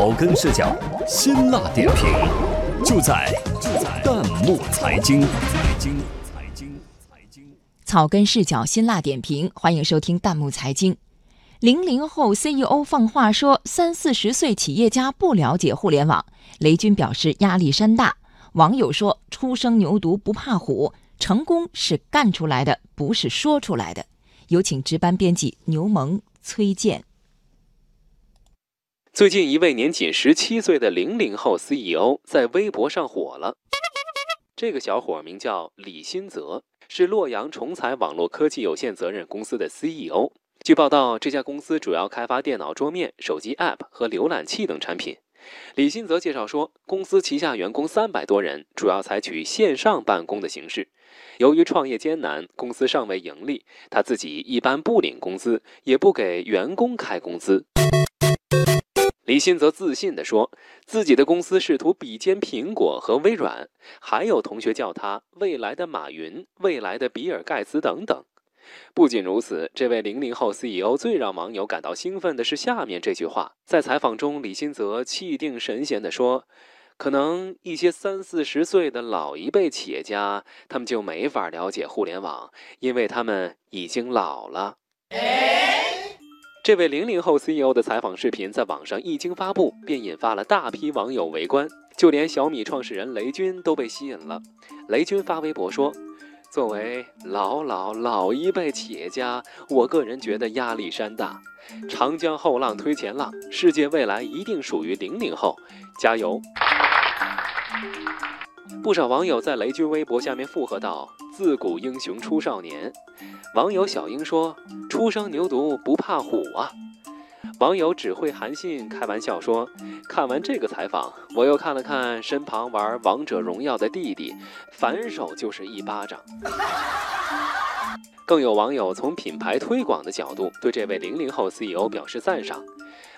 草根视角，辛辣点评，就在就在弹幕财经。财经财经财经。草根视角，辛辣点评，欢迎收听弹幕财经。零零后 CEO 放话说，三四十岁企业家不了解互联网。雷军表示压力山大。网友说，初生牛犊不怕虎，成功是干出来的，不是说出来的。有请值班编辑牛萌、崔健。最近，一位年仅十七岁的零零后 CEO 在微博上火了。这个小伙名叫李新泽，是洛阳重彩网络科技有限责任公司的 CEO。据报道，这家公司主要开发电脑桌面、手机 App 和浏览器等产品。李新泽介绍说，公司旗下员工三百多人，主要采取线上办公的形式。由于创业艰难，公司尚未盈利，他自己一般不领工资，也不给员工开工资。李欣则自信地说：“自己的公司试图比肩苹果和微软，还有同学叫他未来的马云、未来的比尔盖茨等等。”不仅如此，这位零零后 CEO 最让网友感到兴奋的是下面这句话：在采访中，李欣则气定神闲地说：“可能一些三四十岁的老一辈企业家，他们就没法了解互联网，因为他们已经老了。”这位零零后 CEO 的采访视频在网上一经发布，便引发了大批网友围观，就连小米创始人雷军都被吸引了。雷军发微博说：“作为老老老一辈企业家，我个人觉得压力山大。长江后浪推前浪，世界未来一定属于零零后，加油！”不少网友在雷军微博下面附和道：“自古英雄出少年。”网友小英说：“初生牛犊不怕虎啊！”网友只会韩信开玩笑说：“看完这个采访，我又看了看身旁玩王者荣耀的弟弟，反手就是一巴掌。”更有网友从品牌推广的角度对这位零零后 CEO 表示赞赏。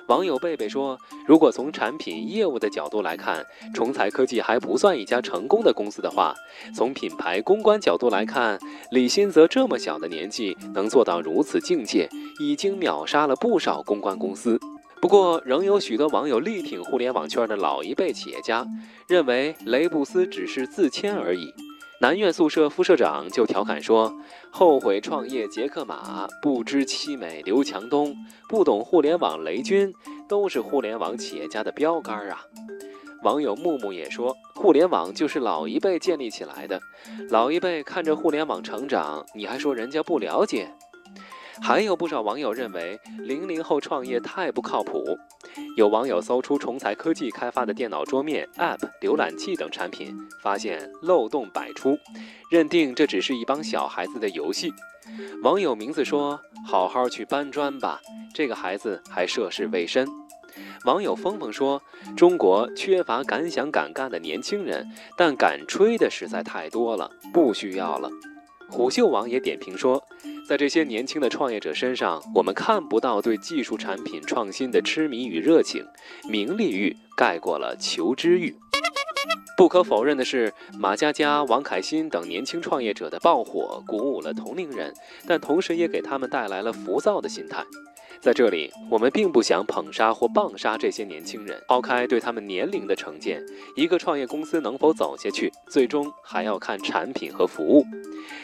网友贝贝说：“如果从产品业务的角度来看，重彩科技还不算一家成功的公司的话，从品牌公关角度来看，李新泽这么小的年纪能做到如此境界，已经秒杀了不少公关公司。不过，仍有许多网友力挺互联网圈的老一辈企业家，认为雷布斯只是自谦而已。”南苑宿舍副社长就调侃说：“后悔创业杰克马，不知凄美刘强东，不懂互联网雷军，都是互联网企业家的标杆啊。”网友木木也说：“互联网就是老一辈建立起来的，老一辈看着互联网成长，你还说人家不了解？”还有不少网友认为零零后创业太不靠谱。有网友搜出重才科技开发的电脑桌面、App、浏览器等产品，发现漏洞百出，认定这只是一帮小孩子的游戏。网友名字说：“好好去搬砖吧，这个孩子还涉世未深。”网友峰峰说：“中国缺乏敢想敢干的年轻人，但敢吹的实在太多了，不需要了。”虎嗅网也点评说。在这些年轻的创业者身上，我们看不到对技术产品创新的痴迷与热情，名利欲盖过了求知欲。不可否认的是，马佳佳、王凯欣等年轻创业者的爆火，鼓舞了同龄人，但同时也给他们带来了浮躁的心态。在这里，我们并不想捧杀或棒杀这些年轻人。抛开对他们年龄的成见，一个创业公司能否走下去，最终还要看产品和服务。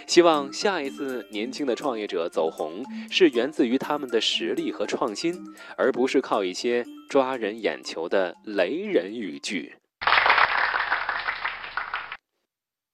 希望下一次年轻的创业者走红，是源自于他们的实力和创新，而不是靠一些抓人眼球的雷人语句。